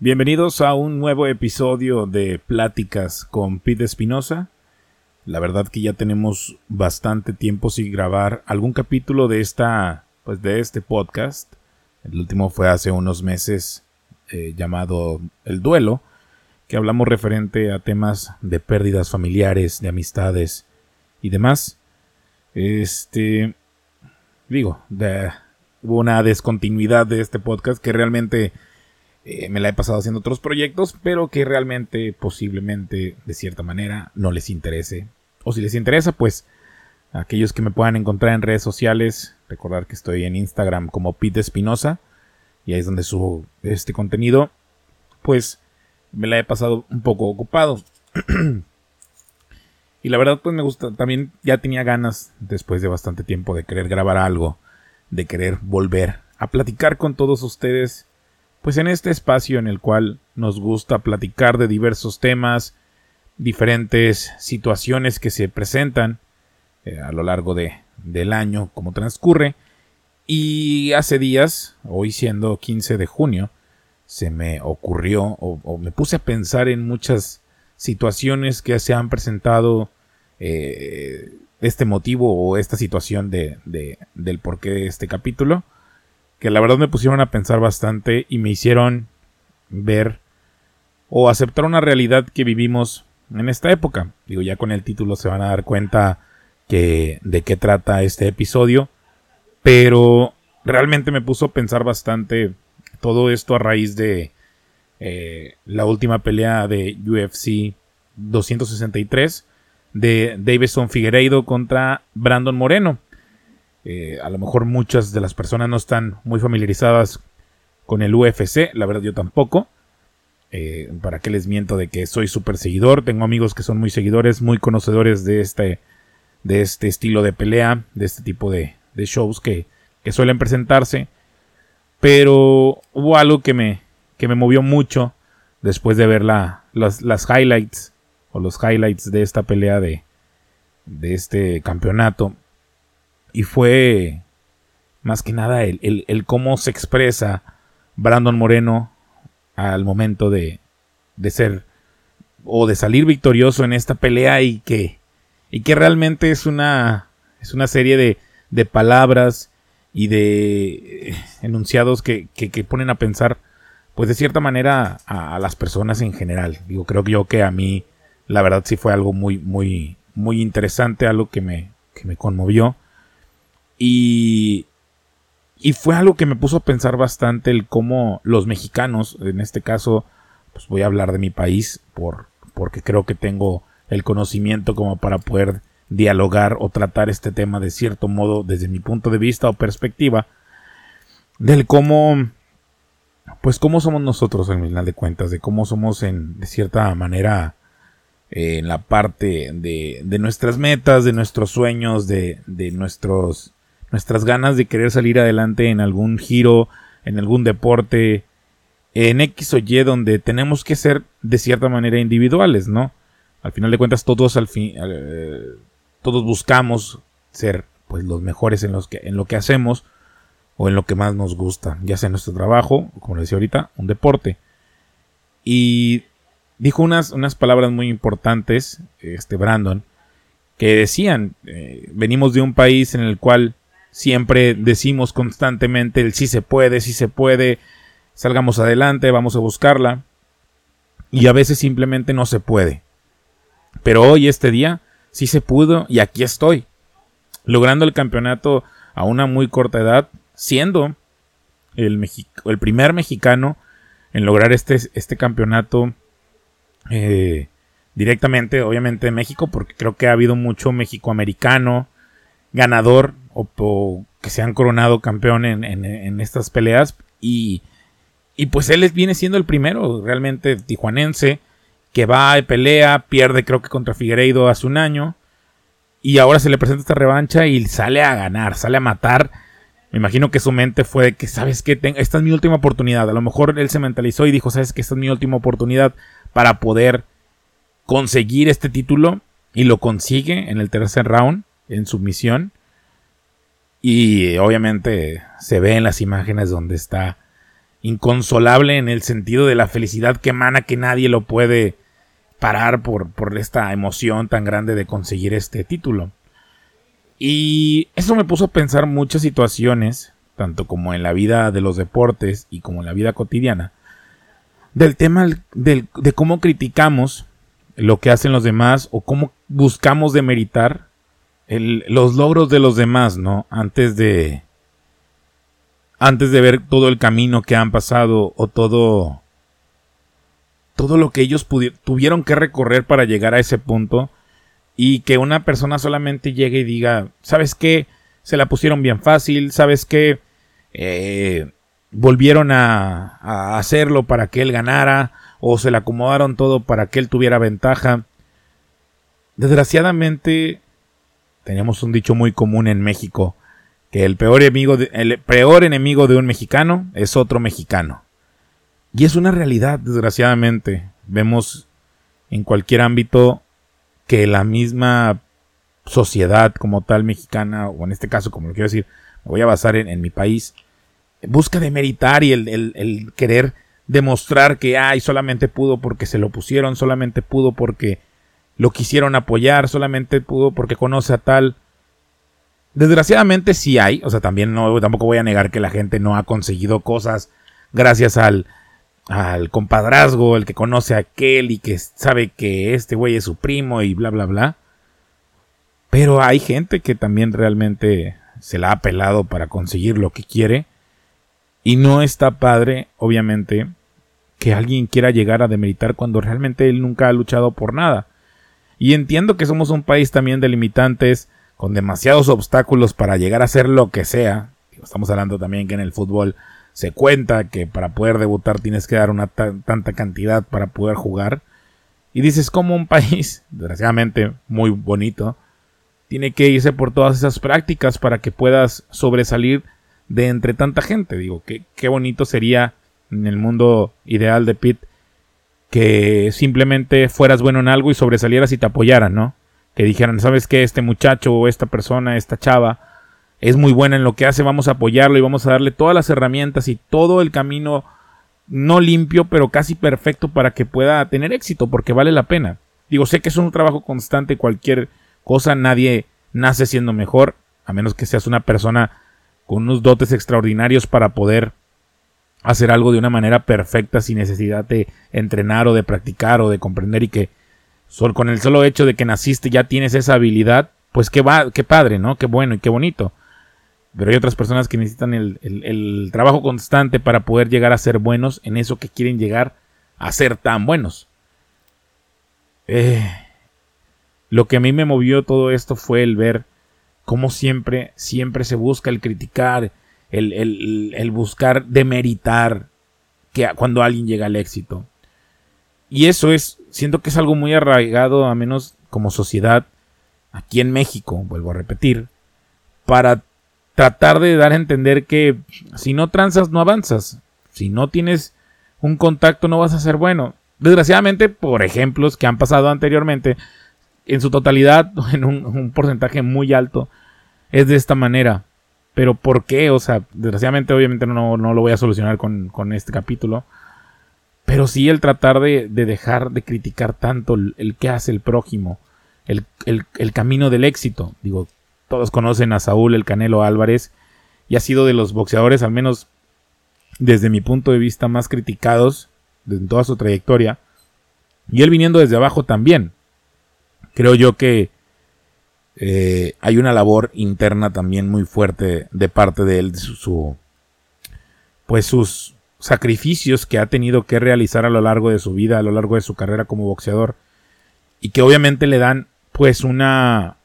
Bienvenidos a un nuevo episodio de Pláticas con Pete Espinosa. La verdad que ya tenemos bastante tiempo sin grabar algún capítulo de esta, pues de este podcast. El último fue hace unos meses eh, llamado El Duelo, que hablamos referente a temas de pérdidas familiares, de amistades y demás. Este, digo, hubo una descontinuidad de este podcast que realmente eh, me la he pasado haciendo otros proyectos, pero que realmente, posiblemente, de cierta manera, no les interese. O si les interesa, pues, aquellos que me puedan encontrar en redes sociales, recordar que estoy en Instagram como Pete Espinosa, y ahí es donde subo este contenido, pues me la he pasado un poco ocupado. y la verdad, pues me gusta, también ya tenía ganas, después de bastante tiempo, de querer grabar algo, de querer volver a platicar con todos ustedes pues en este espacio en el cual nos gusta platicar de diversos temas, diferentes situaciones que se presentan eh, a lo largo de, del año como transcurre. Y hace días, hoy siendo 15 de junio, se me ocurrió o, me puse a pensar en muchas situaciones que se han presentado eh, este motivo o esta situación de, de, del porqué de este capítulo que la verdad me pusieron a pensar bastante y me hicieron ver o aceptar una realidad que vivimos en esta época. Digo, ya con el título se van a dar cuenta que de qué trata este episodio, pero realmente me puso a pensar bastante todo esto a raíz de eh, la última pelea de UFC 263 de Davison Figueiredo contra Brandon Moreno. Eh, a lo mejor muchas de las personas no están muy familiarizadas con el UFC, la verdad yo tampoco. Eh, ¿Para qué les miento de que soy súper seguidor? Tengo amigos que son muy seguidores, muy conocedores de este, de este estilo de pelea, de este tipo de, shows que, suelen presentarse. Pero hubo algo que me, que me movió mucho después de ver las, las highlights o los highlights de esta pelea de, de este campeonato. Y fue más que nada el, cómo se expresa Brandon Moreno al momento de, de ser o de salir victorioso en esta pelea y que, y que realmente es una, es una serie de, de palabras y de enunciados que, que, ponen a pensar, pues de cierta manera, a, las personas en general. Digo, creo que yo que a mí, la verdad sí fue algo muy, muy, muy interesante, algo que me, que me conmovió. Y, y fue algo que me puso a pensar bastante el cómo los mexicanos, en este caso, pues voy a hablar de mi país por, porque creo que tengo el conocimiento como para poder dialogar o tratar este tema de cierto modo desde mi punto de vista o perspectiva del cómo pues cómo somos nosotros en final de cuentas de cómo somos en de cierta manera eh, en la parte de, de, nuestras metas de nuestros sueños de, de nuestros nuestras ganas de querer salir adelante en algún giro, en algún deporte, en X o Y, donde tenemos que ser de cierta manera individuales, ¿no? Al final de cuentas, todos al fin, eh, todos buscamos ser pues los mejores en, los que, en lo que hacemos o en lo que más nos gusta, ya sea nuestro trabajo, como decía ahorita, un deporte. Y dijo unas, unas palabras muy importantes, este Brandon, que decían, eh, venimos de un país en el cual Siempre decimos constantemente el sí se puede, sí se puede, salgamos adelante, vamos a buscarla. Y a veces simplemente no se puede. Pero hoy, este día, sí se pudo y aquí estoy. Logrando el campeonato a una muy corta edad, siendo el, el primer mexicano en lograr este, este campeonato eh, directamente, obviamente, en México, porque creo que ha habido mucho mexicoamericano ganador o, que se han coronado campeón en, estas peleas. Y, y pues él viene siendo el primero, realmente tijuanense, que va y pelea, pierde creo que contra Figueiredo hace un año. Y ahora se le presenta esta revancha y sale a ganar, sale a matar. Me imagino que su mente fue de que, ¿sabes qué? Esta es mi última oportunidad. A lo mejor él se mentalizó y dijo, ¿sabes qué? Esta es mi última oportunidad para poder conseguir este título. Y lo consigue en el tercer round, en su misión. Y obviamente se ve en las imágenes donde está inconsolable en el sentido de la felicidad que emana que nadie lo puede parar por, por esta emoción tan grande de conseguir este título. Y eso me puso a pensar muchas situaciones, tanto como en la vida de los deportes y como en la vida cotidiana, del tema de cómo criticamos lo que hacen los demás o cómo buscamos demeritar los logros de los demás, ¿no? Antes de, antes de ver todo el camino que han pasado o todo, todo lo que ellos tuvieron que recorrer para llegar a ese punto y que una persona solamente llegue y diga, ¿sabes qué? Se la pusieron bien fácil, ¿sabes qué? Eh, volvieron a, a, hacerlo para que él ganara o se le acomodaron todo para que él tuviera ventaja. Desgraciadamente, tenemos un dicho muy común en México, que el peor enemigo de, el peor enemigo de un mexicano es otro mexicano. Y es una realidad, desgraciadamente. Vemos en cualquier ámbito que la misma sociedad como tal mexicana, o en este caso, como lo quiero decir, me voy a basar en, mi país, busca demeritar y el, el, querer demostrar que ay, solamente pudo porque se lo pusieron, solamente pudo porque lo quisieron apoyar, solamente pudo porque conoce a tal. Desgraciadamente sí hay, o sea, también no, tampoco voy a negar que la gente no ha conseguido cosas gracias al, al compadrazgo, el que conoce a aquel y que sabe que este güey es su primo y bla, bla, bla. Pero hay gente que también realmente se la ha pelado para conseguir lo que quiere. Y no está padre, obviamente, que alguien quiera llegar a demeritar cuando realmente él nunca ha luchado por nada. Y entiendo que somos un país también de limitantes, con demasiados obstáculos para llegar a ser lo que sea. Estamos hablando también que en el fútbol se cuenta que para poder debutar tienes que dar una tanta cantidad para poder jugar. Y dices como un país, desgraciadamente muy bonito, tiene que irse por todas esas prácticas para que puedas sobresalir de entre tanta gente. Digo, qué, qué bonito sería en el mundo ideal de Pete que simplemente fueras bueno en algo y sobresalieras y te apoyaran, ¿no? que dijeran, ¿sabes qué? Este muchacho o esta persona, esta chava, es muy buena en lo que hace, vamos a apoyarlo y vamos a darle todas las herramientas y todo el camino no limpio, pero casi perfecto para que pueda tener éxito, porque vale la pena. Digo, sé que es un trabajo constante, cualquier cosa, nadie nace siendo mejor, a menos que seas una persona con unos dotes extraordinarios para poder hacer algo de una manera perfecta sin necesidad de entrenar o de practicar o de comprender y que con el solo hecho de que naciste ya tienes esa habilidad, pues qué, va, qué padre, ¿no? Qué bueno y qué bonito. Pero hay otras personas que necesitan el, trabajo constante para poder llegar a ser buenos en eso que quieren llegar a ser tan buenos. Eh, lo que a mí me movió todo esto fue el ver cómo siempre, siempre se busca el criticar, el, el buscar demeritar que cuando alguien llega al éxito. Y eso es, siento que es algo muy arraigado, a menos como sociedad, aquí en México, vuelvo a repetir, para tratar de dar a entender que si no transas no avanzas, si no tienes un contacto no vas a ser bueno. Desgraciadamente, por ejemplos que han pasado anteriormente, en su totalidad, en un, porcentaje muy alto, es de esta manera. Pero ¿por qué? O sea, desgraciadamente obviamente no, no lo voy a solucionar con, con este capítulo. Pero sí el tratar de, dejar de criticar tanto el, que hace el prójimo, el, el, camino del éxito. Digo, todos conocen a Saúl el Canelo Álvarez y ha sido de los boxeadores, al menos desde mi punto de vista, más criticados en toda su trayectoria. Y él viniendo desde abajo también. Creo yo que eh, hay una labor interna también muy fuerte de parte de él, su pues sus, sacrificios que ha tenido que realizar a lo largo de su vida, a lo largo de su carrera como boxeador, y que obviamente le dan pues una,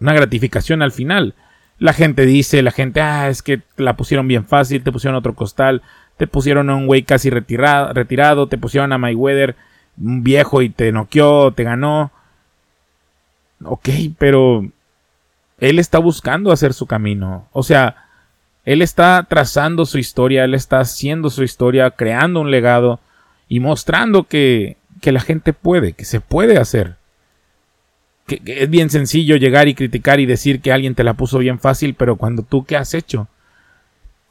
una gratificación al final. La gente dice, la gente, ah, es que la pusieron bien fácil, te pusieron otro costal, te pusieron a un güey casi retirado, retirado, te pusieron a Mayweather, un viejo y te noqueó, te ganó. Ok, pero él está buscando hacer su camino. O sea, él está trazando su historia, él está haciendo su historia, creando un legado y mostrando que, que la gente puede, que se puede hacer. Que, es bien sencillo llegar y criticar y decir que alguien te la puso bien fácil, pero cuando tú qué has hecho.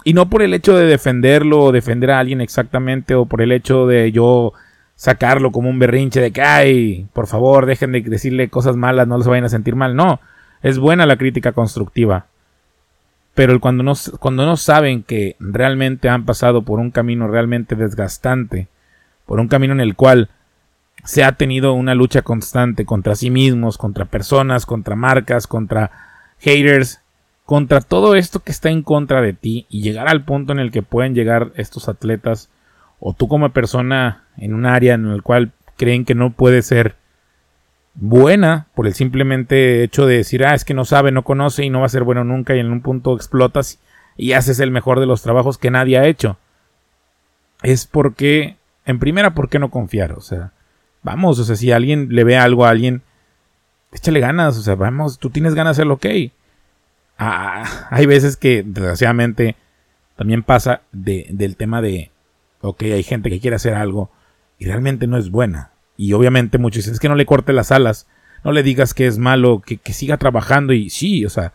Y no por el hecho de defenderlo o defender a alguien exactamente o por el hecho de yo sacarlo como un berrinche de que, ay, por favor, dejen de decirle cosas malas, no les vayan a sentir mal. No, es buena la crítica constructiva. Pero cuando no, cuando no saben que realmente han pasado por un camino realmente desgastante, por un camino en el cual se ha tenido una lucha constante contra sí mismos, contra personas, contra marcas, contra haters, contra todo esto que está en contra de ti y llegar al punto en el que pueden llegar estos atletas o tú como persona en un área en el cual creen que no puede ser buena por el simplemente hecho de decir, ah, es que no sabe, no conoce y no va a ser bueno nunca y en un punto explotas y haces el mejor de los trabajos que nadie ha hecho. Es porque, en primera, ¿por qué no confiar? O sea, vamos, o sea, si alguien le ve algo a alguien, échale ganas, o sea, vamos, tú tienes ganas de hacerlo, ok. Ah, hay veces que, desgraciadamente, también pasa de, del tema de, ok, hay gente que quiere hacer algo y realmente no es buena. Y obviamente muchos dicen, es que no le corte las alas, no le digas que es malo, que, siga trabajando y sí, o sea,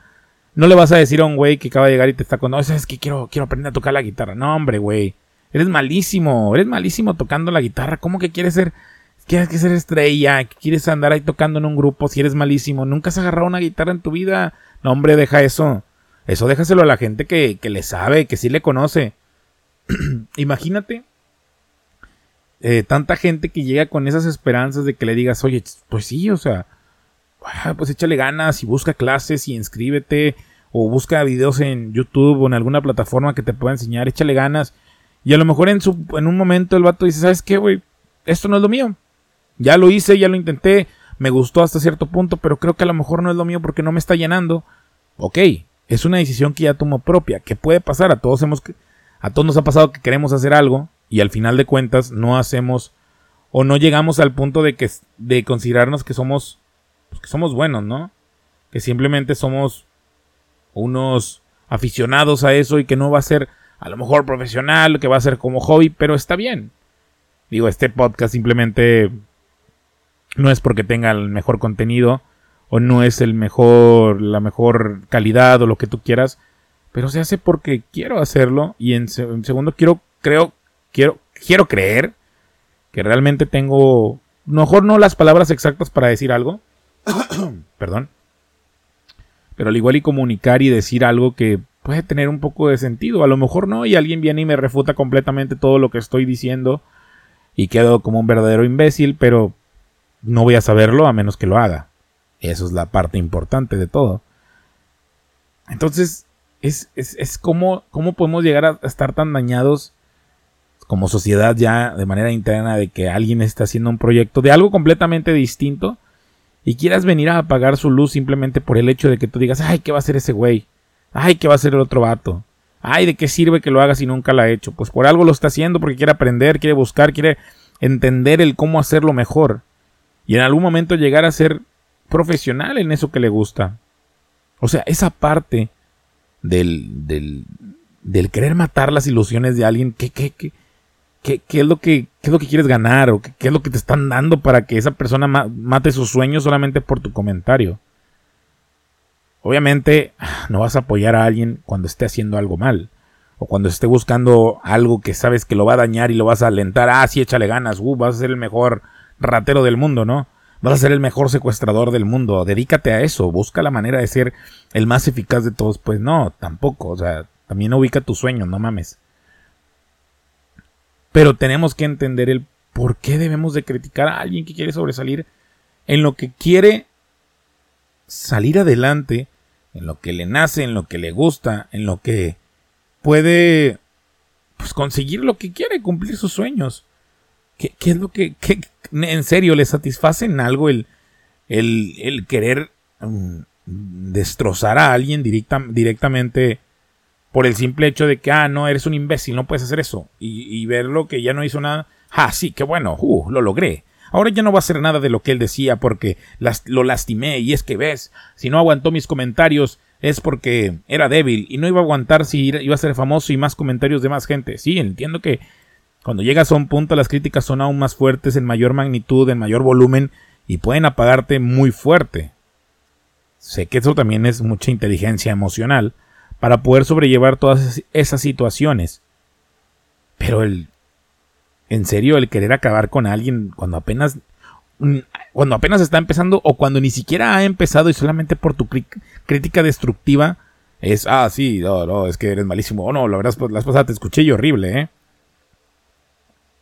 no le vas a decir a un güey que acaba de llegar y te está con, no, es que quiero, quiero aprender a tocar la guitarra. No, hombre, güey, eres malísimo, eres malísimo tocando la guitarra, ¿cómo que quieres ser, quieres que ser estrella, que quieres andar ahí tocando en un grupo si eres malísimo? Nunca has agarrado una guitarra en tu vida. No, hombre, deja eso. Eso déjaselo a la gente que, que le sabe, que sí le conoce. Imagínate eh, tanta gente que llega con esas esperanzas de que le digas, oye, pues sí, o sea, ah, pues échale ganas y busca clases y inscríbete o busca videos en YouTube o en alguna plataforma que te pueda enseñar, échale ganas. Y a lo mejor en, su, en un momento el vato dice, ¿sabes qué, güey? Esto no es lo mío. Ya lo hice, ya lo intenté, me gustó hasta cierto punto, pero creo que a lo mejor no es lo mío porque no me está llenando. Ok, es una decisión que ya tomó propia, que puede pasar, a todos hemos, a todos nos ha pasado que queremos hacer algo y al final de cuentas no hacemos o no llegamos al punto de que de considerarnos que somos pues, que somos buenos, ¿no? Que simplemente somos unos aficionados a eso y que no va a ser a lo mejor profesional, que va a ser como hobby, pero está bien. Digo, este podcast simplemente no es porque tenga el mejor contenido o no es el mejor la mejor calidad o lo que tú quieras, pero se hace porque quiero hacerlo y en, segundo quiero creo quiero, quiero creer que realmente tengo, mejor no las palabras exactas para decir algo, perdón, pero al igual y comunicar y decir algo que puede tener un poco de sentido, a lo mejor no, y alguien viene y me refuta completamente todo lo que estoy diciendo y quedo como un verdadero imbécil, pero no voy a saberlo a menos que lo haga. Eso es la parte importante de todo. Entonces, es, es, es como, cómo podemos llegar a estar tan dañados como sociedad ya de manera interna de que alguien está haciendo un proyecto de algo completamente distinto y quieras venir a apagar su luz simplemente por el hecho de que tú digas, ay, ¿qué va a hacer ese güey? Ay, ¿qué va a hacer el otro vato? Ay, ¿de qué sirve que lo haga si nunca lo ha hecho? Pues por algo lo está haciendo porque quiere aprender, quiere buscar, quiere entender el cómo hacerlo mejor. Y en algún momento llegar a ser profesional en eso que le gusta. O sea, esa parte del, del, del querer matar las ilusiones de alguien, ¿qué, qué, qué, ¿Qué, es lo que, qué es lo que quieres ganar? ¿O qué, es lo que te están dando para que esa persona mate sus sueños solamente por tu comentario? Obviamente no vas a apoyar a alguien cuando esté haciendo algo mal. O cuando esté buscando algo que sabes que lo va a dañar y lo vas a alentar. Ah, sí, échale ganas. Uh, vas a ser el mejor ratero del mundo, ¿no? Vas a ser el mejor secuestrador del mundo. Dedícate a eso. Busca la manera de ser el más eficaz de todos. Pues no, tampoco. O sea, también ubica tu sueño, no mames. Pero tenemos que entender el por qué debemos de criticar a alguien que quiere sobresalir en lo que quiere salir adelante, en lo que le nace, en lo que le gusta, en lo que puede pues, conseguir lo que quiere, cumplir sus sueños. ¿Qué, es lo que, en serio, le satisface en algo el, el, querer mm, destrozar a alguien directamente por el simple hecho de que, ah, no, eres un imbécil, no puedes hacer eso. Y, verlo que ya no hizo nada. Ah, sí, qué bueno, uh, lo logré. Ahora ya no va a hacer nada de lo que él decía porque lo lastimé y es que ves, si no aguantó mis comentarios es porque era débil y no iba a aguantar si iba a ser famoso y más comentarios de más gente. Sí, entiendo que cuando llegas a un punto las críticas son aún más fuertes, en mayor magnitud, en mayor volumen y pueden apagarte muy fuerte. Sé que eso también es mucha inteligencia emocional para poder sobrellevar todas esas situaciones. Pero el... En serio, el querer acabar con alguien cuando apenas... Mm, cuando apenas está empezando o cuando ni siquiera ha empezado y solamente por tu crítica destructiva es, ah, sí, no, no, es que eres malísimo. Oh, no, la verdad, las pasadas te escuché y horrible, ¿eh?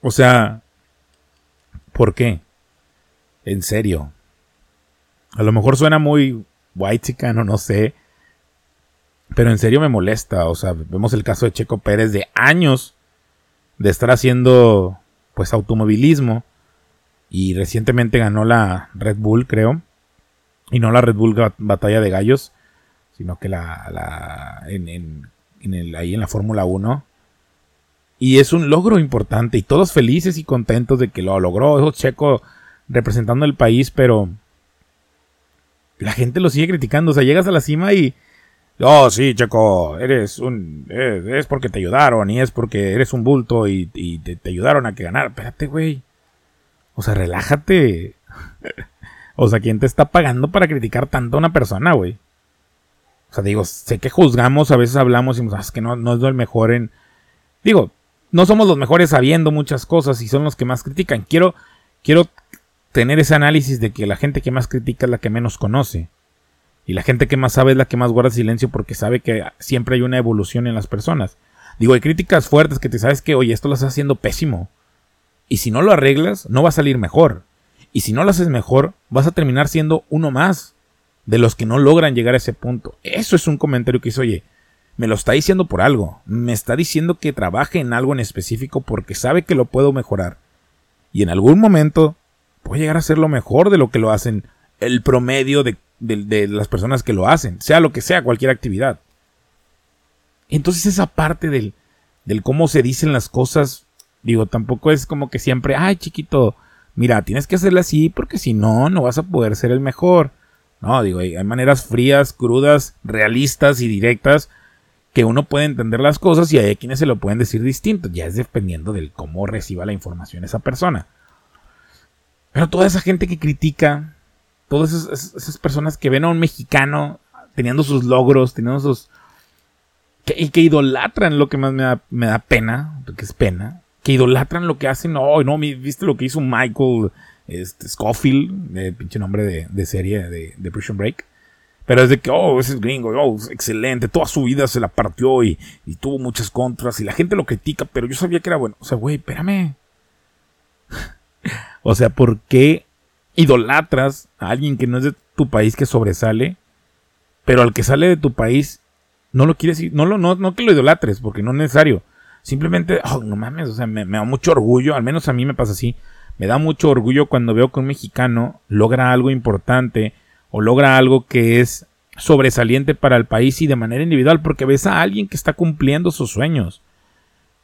O sea, ¿por qué? En serio. A lo mejor suena muy white chicano, no sé. Pero en serio me molesta. O sea, vemos el caso de Checo Pérez de años de estar haciendo, pues, automovilismo. Y recientemente ganó la Red Bull, creo. Y no la Red Bull Batalla de Gallos sino que la, la en, el, ahí en la Fórmula 1. Y es un logro importante y todos felices y contentos de que lo logró. Eso Checo representando el país, pero la gente lo sigue criticando. O sea, llegas a la cima y... Oh, sí, Checo, eres un... Es, porque te ayudaron y es porque eres un bulto y, te, te, ayudaron a que ganar. Espérate, güey. O sea, relájate. o sea, ¿quién te está pagando para criticar tanto a una persona, güey? O sea, digo, sé que juzgamos, a veces hablamos y ah, es que no, no es lo mejor en... Digo, no somos los mejores sabiendo muchas cosas y son los que más critican. Quiero, quiero tener ese análisis de que la gente que más critica es la que menos conoce. Y la gente que más sabe es la que más guarda silencio porque sabe que siempre hay una evolución en las personas. Digo, hay críticas fuertes que te sabes que, oye, esto lo estás haciendo pésimo. Y si no lo arreglas, no va a salir mejor. Y si no lo haces mejor, vas a terminar siendo uno más de los que no logran llegar a ese punto. Eso es un comentario que hizo, oye, me lo está diciendo por algo, me está diciendo que trabaje en algo en específico porque sabe que lo puedo mejorar. Y en algún momento puede llegar a ser lo mejor de lo que lo hacen el promedio de, las personas que lo hacen, sea lo que sea, cualquier actividad. Entonces esa parte del, del cómo se dicen las cosas, digo, tampoco es como que siempre, ay chiquito, mira, tienes que hacerlo así porque si no, no vas a poder ser el mejor. No, digo, hay, maneras frías, crudas, realistas y directas que uno puede entender las cosas y hay quienes se lo pueden decir distinto. Ya es dependiendo del cómo reciba la información esa persona. Pero toda esa gente que critica, todas esas, personas que ven a un mexicano teniendo sus logros, teniendo sus... y que idolatran lo que más me da, me da pena, que es pena, que idolatran lo que hacen. No, no, viste lo que hizo Michael este, Scofield, el pinche nombre de, serie de, de, Prison Break. Pero es de que, oh, ese es gringo, oh, excelente, toda su vida se la partió y, tuvo muchas contras y la gente lo critica, pero yo sabía que era bueno. O sea, güey, espérame. o sea, ¿por qué idolatras a alguien que no es de tu país que sobresale, pero al que sale de tu país no lo quieres, no, lo, no, no que lo idolatres, porque no es necesario. Simplemente, oh, no mames, o sea, me da mucho orgullo, al menos a mí me pasa así me da mucho orgullo cuando veo que un mexicano logra algo importante o logra algo que es sobresaliente para el país y de manera individual, porque ves a alguien que está cumpliendo sus sueños.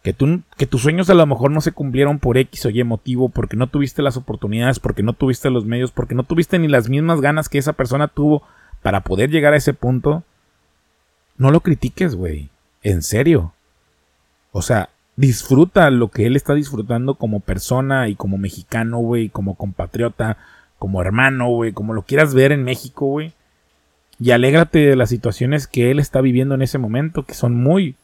Que, tú, que tus sueños a lo mejor no se cumplieron por X o Y motivo, porque no tuviste las oportunidades, porque no tuviste los medios, porque no tuviste ni las mismas ganas que esa persona tuvo para poder llegar a ese punto. No lo critiques, güey. En serio. O sea, disfruta lo que él está disfrutando como persona y como mexicano, güey, como compatriota, como hermano, güey, como lo quieras ver en México, güey. Y alégrate de las situaciones que él está viviendo en ese momento, que son muy,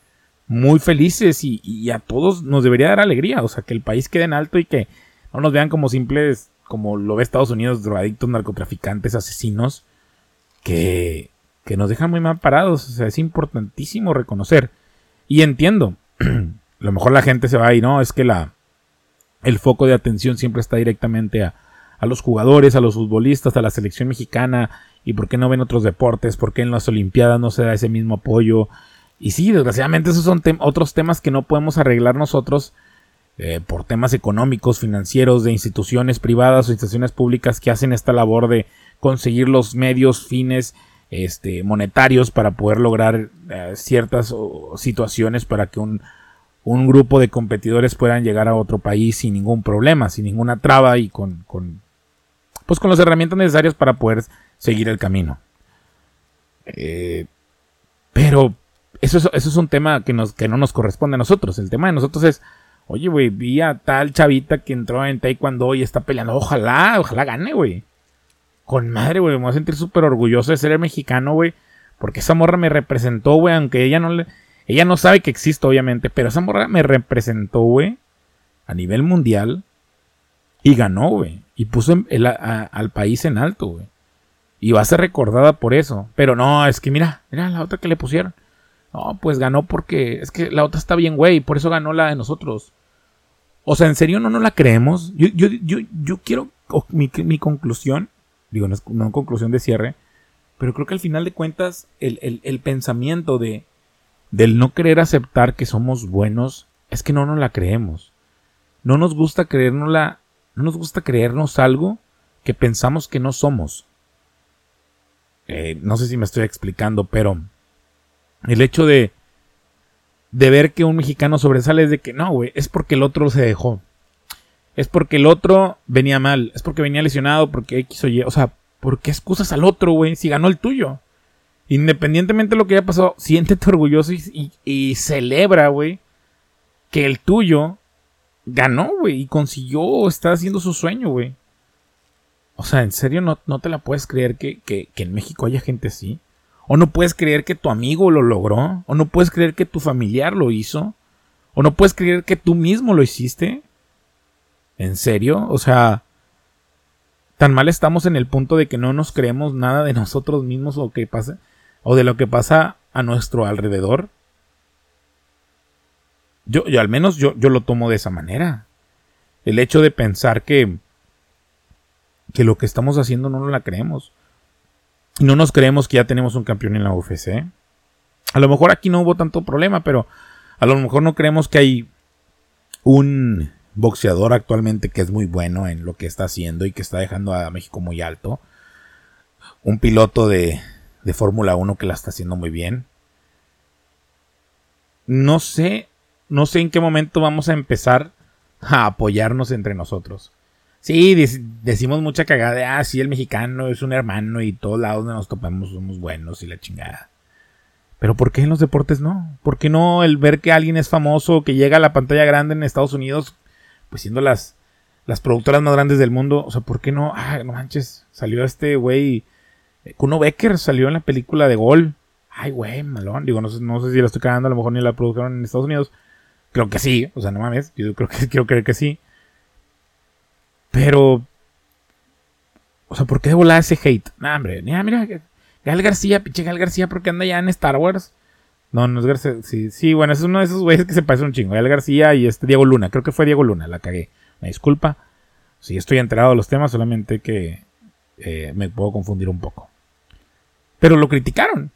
muy felices y, a todos nos debería dar alegría. O sea, que el país quede en alto y que no nos vean como simples, como lo ve Estados Unidos, drogadictos, narcotraficantes, asesinos, que, que nos dejan muy mal parados. O sea, es importantísimo reconocer. Y entiendo, a lo mejor la gente se va ahí, no, es que la, el foco de atención siempre está directamente a, a los jugadores, a los futbolistas, a la selección mexicana, y por qué no ven otros deportes, por qué en las Olimpiadas no se da ese mismo apoyo. Y sí, desgraciadamente esos son otros temas que no podemos arreglar nosotros eh, por temas económicos, financieros, de instituciones privadas o instituciones públicas que hacen esta labor de conseguir los medios, fines, este, monetarios para poder lograr eh, ciertas situaciones para que un, grupo de competidores puedan llegar a otro país sin ningún problema, sin ninguna traba y con pues con las herramientas necesarias para poder seguir el camino. Eh, pero eso es, un tema que, no nos corresponde a nosotros. El tema de nosotros es, oye, güey, vi a tal chavita que entró en Taekwondo y está peleando. Ojalá, ojalá gane, güey. Con madre, güey, me voy a sentir súper orgulloso de ser mexicano, güey Porque esa morra me representó, güey, aunque ella no le... Ella no sabe que existo, obviamente, pero esa morra me representó, güey, a nivel mundial. Y ganó, güey. Y puso al país en alto, güey. Y va a ser recordada por eso. Pero no, es que mira, mira la otra que le pusieron. No, pues ganó porque es que la otra está bien, güey. Por eso ganó la de nosotros. O sea, ¿en serio no nos la creemos? Yo, yo, yo, yo quiero mi, mi, conclusión. Digo, no es una conclusión de cierre. Pero creo que al final de cuentas, el, el, el pensamiento de del no querer aceptar que somos buenos es que no nos la creemos. No nos gusta creernos la, no nos gusta creernos algo que pensamos que no somos. Eh, no sé si me estoy explicando, pero el hecho de, de ver que un mexicano sobresale es de que no, güey, es porque el otro se dejó. Es porque el otro venía mal, es porque venía lesionado, porque X o Y. O sea, ¿por qué excusas al otro, güey? Si ganó el tuyo. Independientemente de lo que haya pasado, siéntete orgulloso y, y celebra, güey, que el tuyo ganó, güey, y consiguió, está haciendo su sueño, güey. O sea, ¿en serio no, no te la puedes creer que, en México haya gente así? ¿O no puedes creer que tu amigo lo logró? ¿O no puedes creer que tu familiar lo hizo? ¿O no puedes creer que tú mismo lo hiciste? ¿En serio? O sea, tan mal estamos en el punto de que no nos creemos nada de nosotros mismos o que o de lo que pasa a nuestro alrededor. Yo, yo al menos yo, yo lo tomo de esa manera. El hecho de pensar que que lo que estamos haciendo no la creemos. No nos creemos que ya tenemos un campeón en la UFC. A lo mejor aquí no hubo tanto problema, pero a lo mejor no creemos que hay un boxeador actualmente que es muy bueno en lo que está haciendo y que está dejando a México muy alto. Un piloto de, de Fórmula 1 que la está haciendo muy bien. No sé, no sé en qué momento vamos a empezar a apoyarnos entre nosotros. Sí, decimos mucha cagada de, ah, sí, el mexicano es un hermano y todos lados donde nos topamos somos buenos y la chingada. Pero ¿por qué en los deportes no? ¿Por qué no el ver que alguien es famoso, que llega a la pantalla grande en Estados Unidos, pues siendo las, las productoras más grandes del mundo? O sea, ¿por qué no? Ah, no manches, salió este güey, eh, Kuno Becker salió en la película de Gol. Ay, güey, malón. Digo, no no sé si la estoy cagando, a lo mejor ni la produjeron en Estados Unidos. Creo que sí, o sea, no mames, yo creo que quiero creer que sí. Pero. O sea, ¿por qué de volar ese hate? Nah, hombre, mira, mira. Gal García, pinche Gal García, porque anda ya en Star Wars. No, no es García. Sí, sí, bueno, es uno de esos güeyes que se parece un chingo. Gal García y este Diego Luna. Creo que fue Diego Luna, la cagué. Me disculpa. Sí, estoy enterado de los temas, solamente que eh, me puedo confundir un poco. Pero lo criticaron.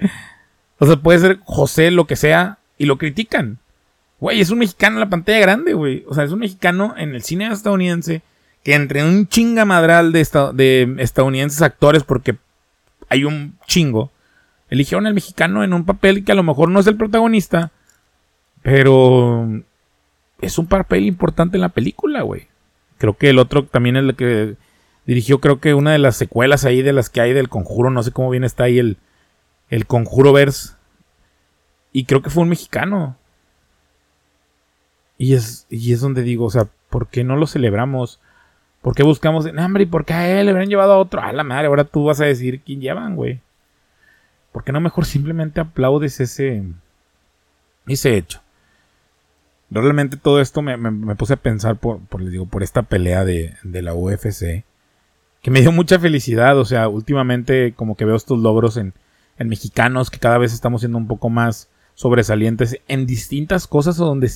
o sea, puede ser José, lo que sea, y lo critican. Güey, es un mexicano en la pantalla grande, güey. O sea, es un mexicano en el cine estadounidense que entre un chingamadral de, de estadounidenses actores, porque hay un chingo, eligieron al mexicano en un papel que a lo mejor no es el protagonista, pero es un papel importante en la película, güey. Creo que el otro también es el que dirigió, creo que una de las secuelas ahí de las que hay del conjuro, no sé cómo bien está ahí el, el conjuro verse. Y creo que fue un mexicano. Y es, y es donde digo, o sea, ¿por qué no lo celebramos? ¿Por qué buscamos, no, hombre, ¿y por qué a él le habrían llevado a otro? A la madre, ahora tú vas a decir quién llevan, güey. ¿Por qué no mejor simplemente aplaudes ese, ese hecho? Realmente todo esto me, me, puse a pensar por, por, les digo, por esta pelea de, de la UFC. Que me dio mucha felicidad. O sea, últimamente como que veo estos logros en, en mexicanos que cada vez estamos siendo un poco más sobresalientes en distintas cosas donde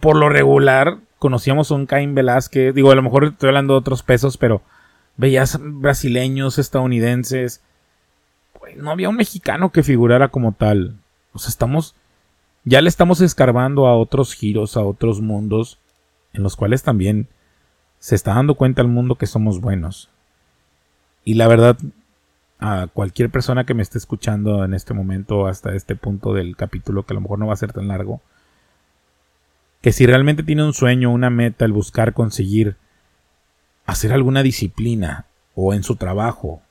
por lo regular conocíamos a un Caín Velázquez, digo, a lo mejor estoy hablando de otros pesos, pero veías brasileños, estadounidenses, no había un mexicano que figurara como tal. O sea, estamos, ya le estamos escarbando a otros giros, a otros mundos, en los cuales también se está dando cuenta el mundo que somos buenos. Y la verdad, a cualquier persona que me esté escuchando en este momento, hasta este punto del capítulo, que a lo mejor no va a ser tan largo, que si realmente tiene un sueño, una meta, el buscar conseguir hacer alguna disciplina o en su trabajo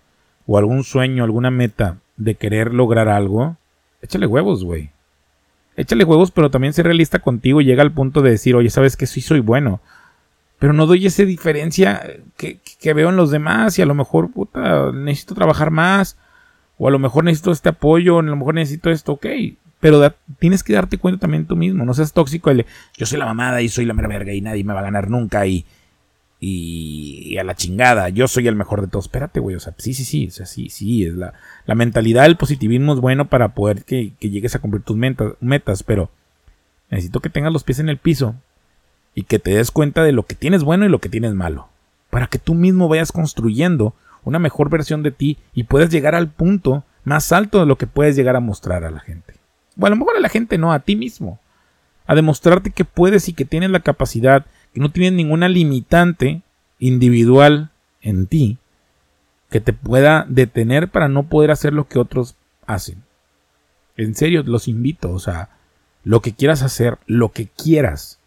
o algún sueño, alguna meta de querer lograr algo, échale huevos, güey. Échale huevos, pero también sé realista contigo y llega al punto de decir, oye, sabes que sí soy bueno. Pero no doy esa diferencia que, que, veo en los demás y a lo mejor, puta, necesito trabajar más O a lo mejor necesito este apoyo, a lo mejor necesito esto, ok. Pero tienes que darte cuenta también tú mismo. No seas tóxico. El, yo soy la mamada y soy la mera verga y nadie me va a ganar nunca. Y, y, a la chingada. Yo soy el mejor de todos. Espérate, güey. O sea, sí, sí, sí. O sea, sí, sí. Es la, la mentalidad del positivismo es bueno para poder que, que llegues a cumplir tus metas, metas. Pero necesito que tengas los pies en el piso y que te des cuenta de lo que tienes bueno y lo que tienes malo. Para que tú mismo vayas construyendo una mejor versión de ti y puedas llegar al punto más alto de lo que puedes llegar a mostrar a la gente. Bueno, a lo mejor a la gente no, a ti mismo. A demostrarte que puedes y que tienes la capacidad, que no tienes ninguna limitante individual en ti que te pueda detener para no poder hacer lo que otros hacen. En serio, los invito, o sea, lo que quieras hacer, lo que quieras,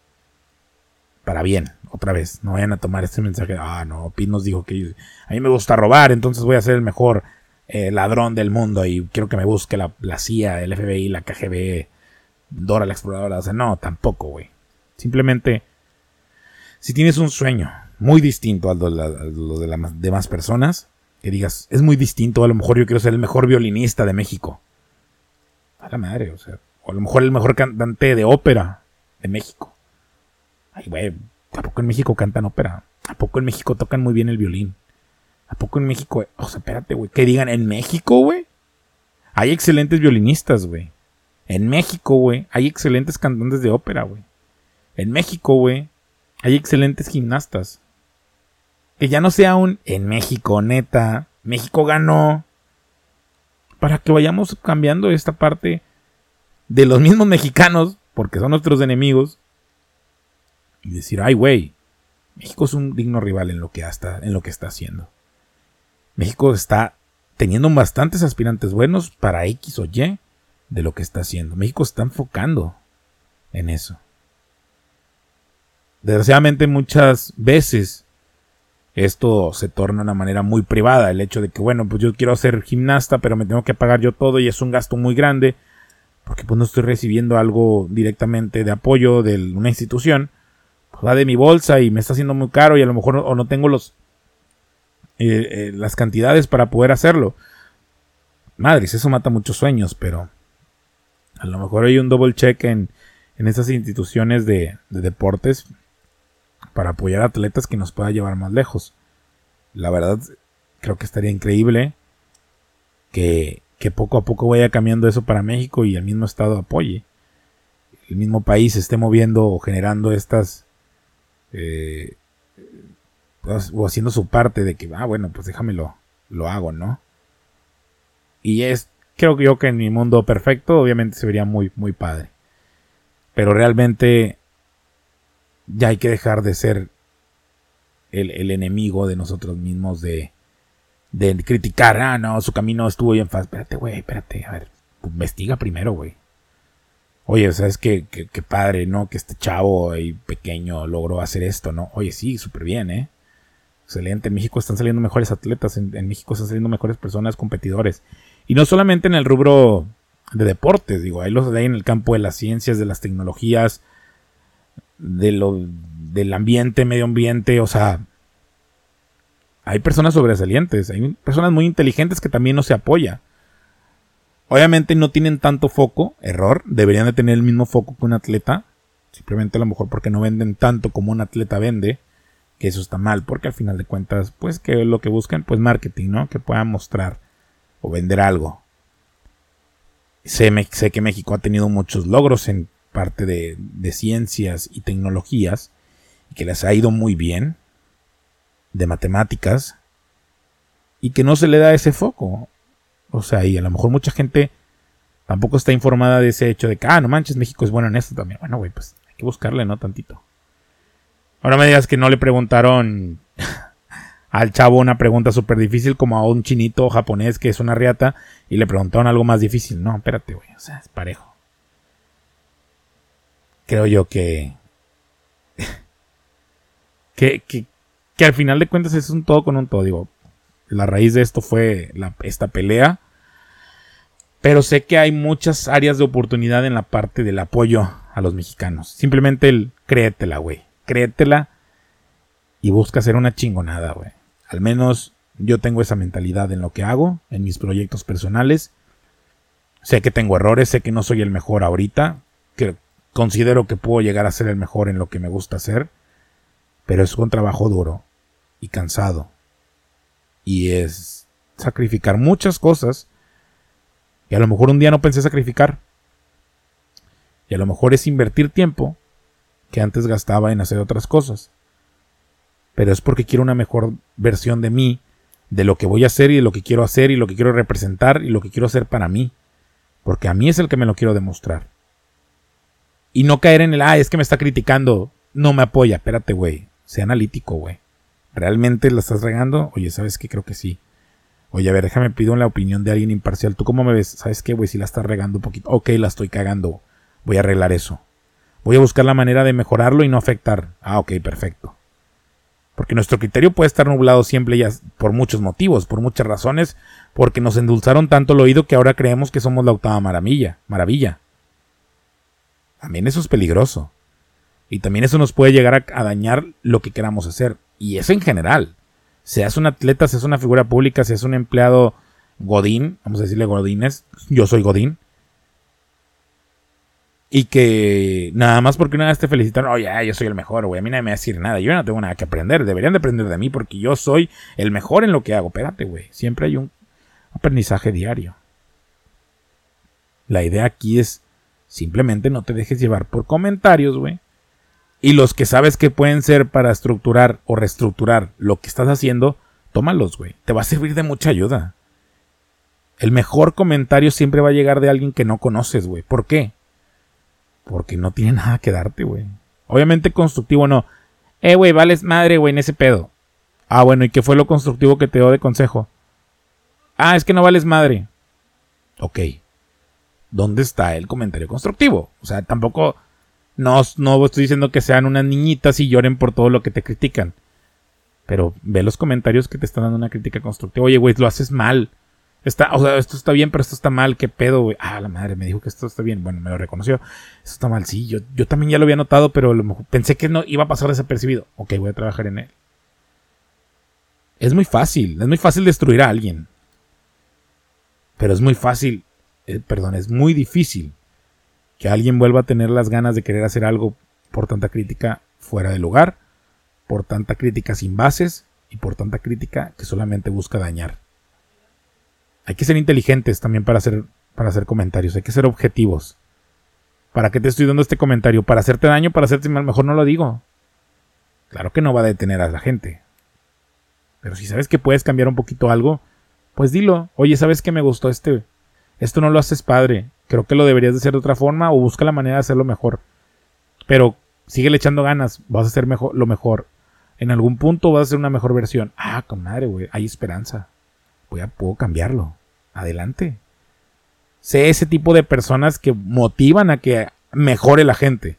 para bien, otra vez, no vayan a tomar este mensaje, ah, no, Pete nos dijo que a mí me gusta robar, entonces voy a ser el mejor eh, ladrón del mundo y quiero que me busque la, CIA, el FBI, la KGB, Dora la exploradora, o sea, no, tampoco, güey. Simplemente, si tienes un sueño muy distinto a lo, de las demás personas, que digas, es muy distinto, a lo mejor yo quiero ser el mejor violinista de México. A la madre, o sea, o a lo mejor el mejor cantante de ópera de México. Ay, güey, ¿A poco en México cantan ópera? ¿A poco en México tocan muy bien el violín? ¿A poco en México? O sea, espérate, güey. Que digan, en México, güey. Hay excelentes violinistas, güey. En México, güey. Hay excelentes cantantes de ópera, güey. En México, güey. Hay excelentes gimnastas. Que ya no sea un en México, neta. México ganó. Para que vayamos cambiando esta parte de los mismos mexicanos, porque son nuestros enemigos, y decir, ay, güey, México es un digno rival en lo que está, en lo que está haciendo. México está teniendo bastantes aspirantes buenos para X o Y de lo que está haciendo. México está enfocando en eso. Desgraciadamente muchas veces esto se torna de una manera muy privada. El hecho de que, bueno, pues yo quiero ser gimnasta, pero me tengo que pagar yo todo y es un gasto muy grande. Porque pues no estoy recibiendo algo directamente de apoyo de una institución va de mi bolsa y me está haciendo muy caro y a lo mejor o no tengo los eh, eh, las cantidades para poder hacerlo. Madres, eso mata muchos sueños, pero a lo mejor hay un double check en, en esas instituciones de, de deportes para apoyar a atletas que nos pueda llevar más lejos. La verdad, creo que estaría increíble que, que poco a poco vaya cambiando eso para México y el mismo Estado apoye. El mismo país esté moviendo o generando estas eh, o haciendo su parte de que, ah, bueno, pues déjamelo, lo hago, ¿no? Y es, creo yo que en mi mundo perfecto, obviamente se vería muy, muy padre. Pero realmente ya hay que dejar de ser el, enemigo de nosotros mismos, de, de criticar, ah, no, su camino estuvo bien fácil. Espérate, güey, espérate, a ver, investiga primero, güey. Oye, ¿sabes qué, qué, padre, ¿no? Que este chavo ahí pequeño logró hacer esto, ¿no? Oye, sí, súper bien, ¿eh? Excelente. En México están saliendo mejores atletas, en, México están saliendo mejores personas, competidores. Y no solamente en el rubro de deportes, digo, ahí los hay en el campo de las ciencias, de las tecnologías, de lo, del ambiente, medio ambiente, o sea, hay personas sobresalientes, hay personas muy inteligentes que también no se apoya. Obviamente no tienen tanto foco, error, deberían de tener el mismo foco que un atleta, simplemente a lo mejor porque no venden tanto como un atleta vende, que eso está mal, porque al final de cuentas, pues que lo que buscan, pues marketing, ¿no? Que puedan mostrar o vender algo. Sé, sé que México ha tenido muchos logros en parte de, de ciencias y tecnologías, y que les ha ido muy bien, de matemáticas, y que no se le da ese foco. O sea, y a lo mejor mucha gente tampoco está informada de ese hecho de que, ah, no manches, México es bueno en esto también. Bueno, güey, pues hay que buscarle, ¿no? Tantito. Ahora me digas que no le preguntaron al chavo una pregunta súper difícil como a un chinito japonés que es una riata y le preguntaron algo más difícil. No, espérate, güey. O sea, es parejo. Creo yo que... que, que, al final de cuentas es un todo con un todo. Digo, la raíz de esto fue esta pelea. Pero sé que hay muchas áreas de oportunidad en la parte del apoyo a los mexicanos. Simplemente el créetela, güey. Créetela y busca hacer una chingonada, güey. Al menos Yo tengo esa mentalidad en lo que hago, en mis proyectos personales. Sé que tengo errores, sé que no soy el mejor ahorita, que considero que puedo llegar a ser el mejor en lo que me gusta hacer, pero es un trabajo duro y cansado. Y es sacrificar muchas cosas que a lo mejor un día no pensé sacrificar. Y a lo mejor es invertir tiempo que antes gastaba en hacer otras cosas. Pero es porque quiero una mejor versión de mí, de lo que voy a hacer y de lo que quiero hacer y lo que quiero representar y lo que quiero hacer para mí. Porque a mí es el que me lo quiero demostrar. Y no caer en el, ah, es que me está criticando, no me apoya. Espérate, güey. Sea analítico, güey. ¿Realmente la estás regando? Oye, ¿sabes qué? Creo que sí. Oye, a ver, déjame pido la opinión de alguien imparcial. ¿Tú cómo me ves? ¿Sabes qué, güey? Si la estás regando un poquito. Ok, la estoy cagando. Voy a arreglar eso. Voy a buscar la manera de mejorarlo y no afectar. Ah, ok, perfecto. Porque nuestro criterio puede estar nublado siempre ya por muchos motivos, por muchas razones, porque nos endulzaron tanto el oído que ahora creemos que somos la octava maravilla. Maravilla. También eso es peligroso. Y también eso nos puede llegar a, dañar lo que queramos hacer. Y eso en general. Seas un atleta, seas una figura pública, seas un empleado Godín, vamos a decirle Godines, yo soy Godín. Y que nada más porque una vez te felicitaron, oye, yo soy el mejor, güey, a mí nadie me va a decir nada, yo no tengo nada que aprender, deberían de aprender de mí porque yo soy el mejor en lo que hago. Espérate, güey, siempre hay un aprendizaje diario. La idea aquí es Simplemente no te dejes llevar por comentarios, güey. Y los que sabes que pueden ser para estructurar o reestructurar lo que estás haciendo, tómalos, güey. Te va a servir de mucha ayuda. El mejor comentario siempre va a llegar de alguien que no conoces, güey. ¿Por qué? Porque no tiene nada que darte, güey. Obviamente constructivo no. Eh, güey, vales madre, güey, en ese pedo. Ah, bueno, ¿y qué fue lo constructivo que te dio de consejo? Ah, es que no vales madre. Ok. ¿dónde está el comentario constructivo? O sea, tampoco no, no estoy diciendo que sean unas niñitas y lloren por todo lo que te critican. Pero ve los comentarios que te están dando una crítica constructiva. Oye, güey, lo haces mal. Está, o sea, esto está bien, pero esto está mal. ¿Qué pedo, güey? Ah, la madre me dijo que esto está bien. Bueno, me lo reconoció. Esto está mal, sí. Yo, yo también ya lo había notado, pero pensé que no iba a pasar desapercibido. Ok, voy a trabajar en él. Es muy fácil. Es muy fácil destruir a alguien. Pero es muy fácil eh, perdón, es muy difícil que alguien vuelva a tener las ganas de querer hacer algo por tanta crítica fuera de lugar, por tanta crítica sin bases y por tanta crítica que solamente busca dañar. Hay que ser inteligentes también para hacer, para hacer comentarios, hay que ser objetivos. ¿Para qué te estoy dando este comentario? ¿Para hacerte daño? ¿Para hacerte mal? Mejor no lo digo. Claro que no va a detener a la gente. Pero si sabes que puedes cambiar un poquito algo, pues dilo. Oye, ¿sabes que me gustó este, esto no lo haces padre, creo que lo deberías de hacer de otra forma o busca la manera de hacerlo mejor. Pero sigue echando ganas, vas a hacer mejor, lo mejor. En algún punto vas a hacer una mejor versión. Ah, con madre, güey, hay esperanza. Voy puedo cambiarlo. Adelante. Sé ese tipo de personas que motivan a que mejore la gente.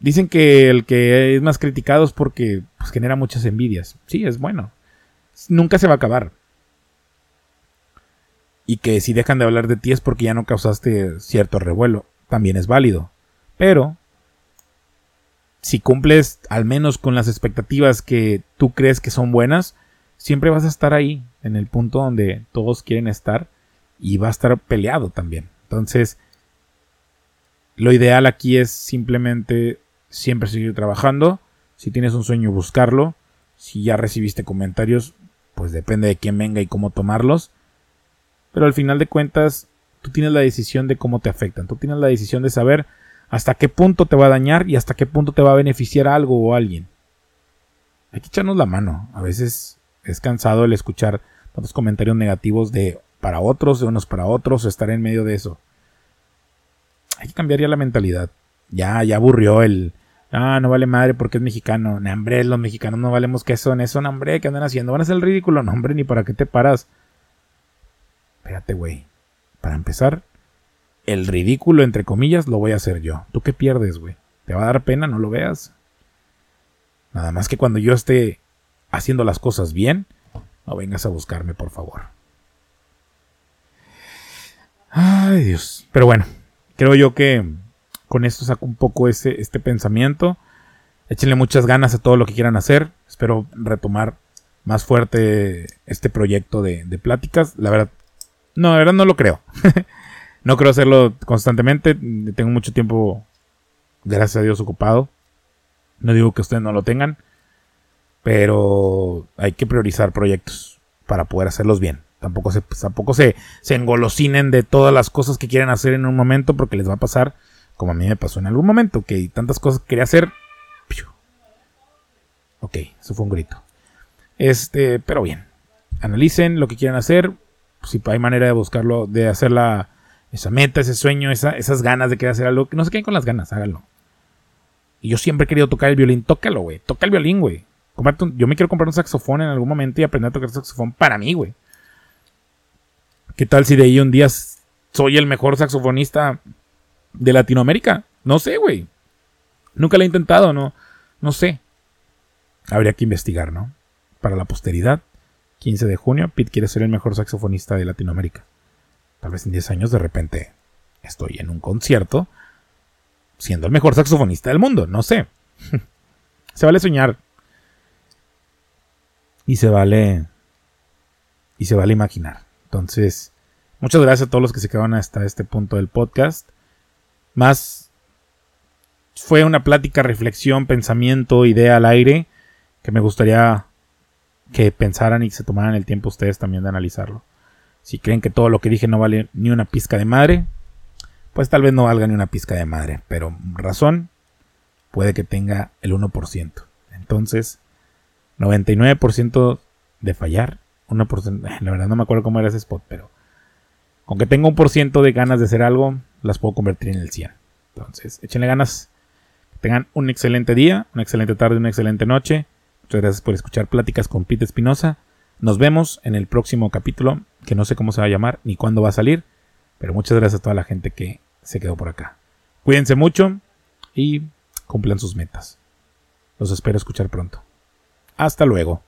Dicen que el que es más criticado es porque pues, genera muchas envidias. Sí, es bueno. Nunca se va a acabar y que si dejan de hablar de ti es porque ya no causaste cierto revuelo. También es válido. Pero, si cumples al menos con las expectativas que tú crees que son buenas, siempre vas a estar ahí, en el punto donde todos quieren estar y va a estar peleado también. Entonces, lo ideal aquí es simplemente siempre seguir trabajando. Si tienes un sueño, buscarlo. Si ya recibiste comentarios, pues depende de quién venga y cómo tomarlos. Pero al final de cuentas, tú tienes la decisión de cómo te afectan. Tú tienes la decisión de saber hasta qué punto te va a dañar y hasta qué punto te va a beneficiar algo o alguien. Hay que echarnos la mano. A veces es cansado el escuchar tantos comentarios negativos de para otros, de unos para otros, estar en medio de eso. Hay que cambiar ya la mentalidad. Ya, ya aburrió el. Ah, no vale madre porque es mexicano. No, hombre, los mexicanos no valemos que son eso, no, hombre, ¿qué andan haciendo? Van a el ridículo, no, hombre, ni para qué te paras espérate, güey. Para empezar, el ridículo, entre comillas, lo voy a hacer yo. ¿Tú qué pierdes, güey? ¿Te va a dar pena? No lo veas. Nada más que cuando yo esté haciendo las cosas bien, no vengas a buscarme, por favor. Ay, Dios. Pero bueno, creo yo que con esto saco un poco este pensamiento. Échenle muchas ganas a todo lo que quieran hacer. Espero retomar más fuerte este proyecto de, de pláticas. La verdad, no, la verdad no lo creo. no creo hacerlo constantemente. Tengo mucho tiempo, gracias a Dios, ocupado. No digo que ustedes no lo tengan. Pero hay que priorizar proyectos para poder hacerlos bien. Tampoco se, tampoco se, se engolosinen de todas las cosas que quieren hacer en un momento porque les va a pasar como a mí me pasó en algún momento, que tantas cosas que quería hacer. Ok, eso fue un grito. Este, pero bien. Analicen lo que quieran hacer. Si hay manera de buscarlo, de hacer la, esa meta, ese sueño, esas ganas de querer hacer algo. No se queden con las ganas, háganlo. Y yo siempre he querido tocar el violín. Tócalo, güey. Toca el violín, güey. Yo me quiero comprar un saxofón en algún momento y aprender a tocar saxofón para mí, güey. ¿Qué tal si de ahí un día soy el mejor saxofonista de Latinoamérica? No sé, güey. Nunca lo he intentado, no, no sé. Habría que investigar, ¿no? Para la posteridad, 15 de junio, Pete quiere ser el mejor saxofonista de Latinoamérica. Tal vez en 10 años de repente estoy en un concierto siendo el mejor saxofonista del mundo, no sé. se vale soñar. Y se vale... Y se vale imaginar. Entonces, muchas gracias a todos los que se quedaron hasta este punto del podcast. Más fue una plática, reflexión, pensamiento, idea al aire que me gustaría que pensaran y se tomaran el tiempo ustedes también de analizarlo. Si creen que todo lo que dije no vale ni una pizca de madre, pues tal vez no valga ni una pizca de madre, pero razón puede que tenga el 1%. Entonces, 99% de fallar 1%, la verdad no me acuerdo cómo era ese spot, pero con que tenga un por ciento de ganas de hacer algo, las puedo convertir en el 100. Entonces, échenle ganas. tengan un excelente día, una excelente tarde, una excelente noche. Muchas gracias por escuchar Pláticas con Pete Espinosa. Nos vemos en el próximo capítulo, que no sé cómo se va a llamar ni cuándo va a salir, pero muchas gracias a toda la gente que se quedó por acá. Cuídense mucho y cumplan sus metas. Los espero escuchar pronto. Hasta luego.